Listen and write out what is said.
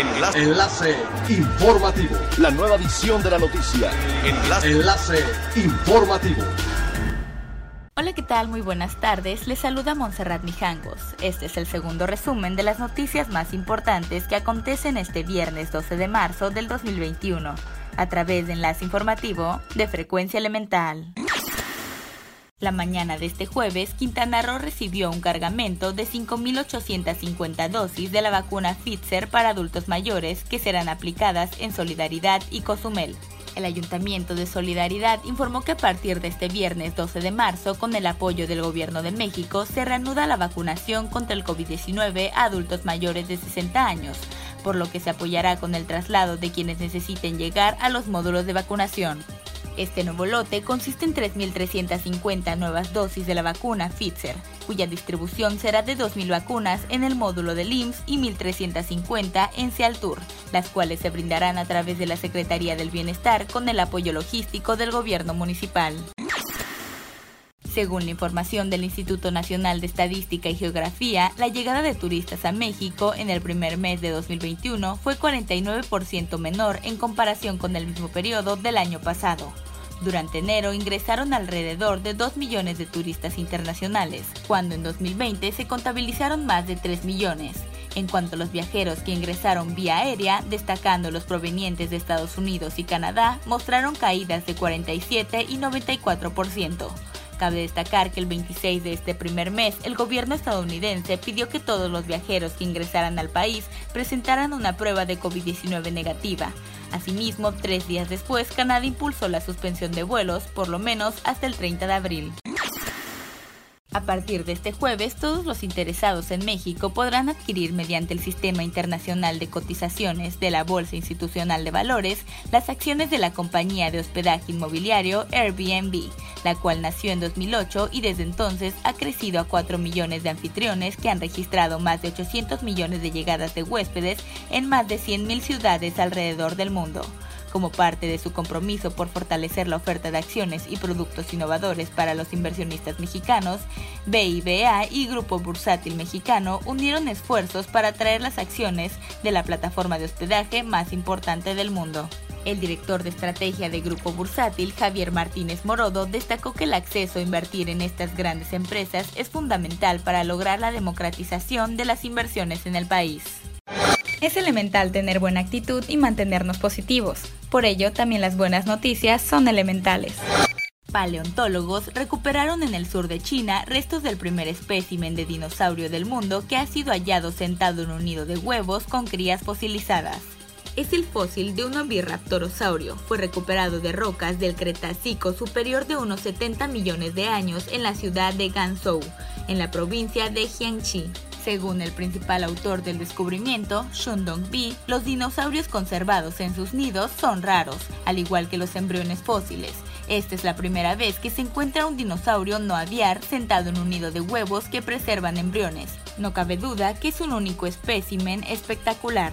Enlace. Enlace informativo. La nueva edición de la noticia. Enlace. Enlace informativo. Hola, ¿qué tal? Muy buenas tardes. Les saluda Montserrat Mijangos. Este es el segundo resumen de las noticias más importantes que acontecen este viernes 12 de marzo del 2021, a través de Enlace Informativo de Frecuencia Elemental. La mañana de este jueves, Quintana Roo recibió un cargamento de 5.850 dosis de la vacuna Pfizer para adultos mayores que serán aplicadas en Solidaridad y Cozumel. El Ayuntamiento de Solidaridad informó que a partir de este viernes 12 de marzo, con el apoyo del Gobierno de México, se reanuda la vacunación contra el COVID-19 a adultos mayores de 60 años, por lo que se apoyará con el traslado de quienes necesiten llegar a los módulos de vacunación. Este nuevo lote consiste en 3.350 nuevas dosis de la vacuna Pfizer, cuya distribución será de 2.000 vacunas en el módulo del IMSS y 1.350 en Cialtur, las cuales se brindarán a través de la Secretaría del Bienestar con el apoyo logístico del gobierno municipal. Según la información del Instituto Nacional de Estadística y Geografía, la llegada de turistas a México en el primer mes de 2021 fue 49% menor en comparación con el mismo periodo del año pasado. Durante enero ingresaron alrededor de 2 millones de turistas internacionales, cuando en 2020 se contabilizaron más de 3 millones. En cuanto a los viajeros que ingresaron vía aérea, destacando los provenientes de Estados Unidos y Canadá, mostraron caídas de 47 y 94%. Cabe destacar que el 26 de este primer mes, el gobierno estadounidense pidió que todos los viajeros que ingresaran al país presentaran una prueba de COVID-19 negativa. Asimismo, tres días después, Canadá impulsó la suspensión de vuelos, por lo menos hasta el 30 de abril. A partir de este jueves, todos los interesados en México podrán adquirir mediante el Sistema Internacional de Cotizaciones de la Bolsa Institucional de Valores las acciones de la compañía de hospedaje inmobiliario Airbnb, la cual nació en 2008 y desde entonces ha crecido a 4 millones de anfitriones que han registrado más de 800 millones de llegadas de huéspedes en más de 100.000 ciudades alrededor del mundo como parte de su compromiso por fortalecer la oferta de acciones y productos innovadores para los inversionistas mexicanos, BIBA y Grupo Bursátil Mexicano unieron esfuerzos para traer las acciones de la plataforma de hospedaje más importante del mundo. El director de estrategia de Grupo Bursátil, Javier Martínez Morodo, destacó que el acceso a invertir en estas grandes empresas es fundamental para lograr la democratización de las inversiones en el país. Es elemental tener buena actitud y mantenernos positivos. Por ello, también las buenas noticias son elementales. Paleontólogos recuperaron en el sur de China restos del primer espécimen de dinosaurio del mundo que ha sido hallado sentado en un nido de huevos con crías fosilizadas. Es el fósil de un oviraptorosaurio. Fue recuperado de rocas del Cretácico superior de unos 70 millones de años en la ciudad de Ganzhou, en la provincia de Jiangxi. Según el principal autor del descubrimiento, Shundong Bi, los dinosaurios conservados en sus nidos son raros, al igual que los embriones fósiles. Esta es la primera vez que se encuentra un dinosaurio no aviar sentado en un nido de huevos que preservan embriones. No cabe duda que es un único espécimen espectacular.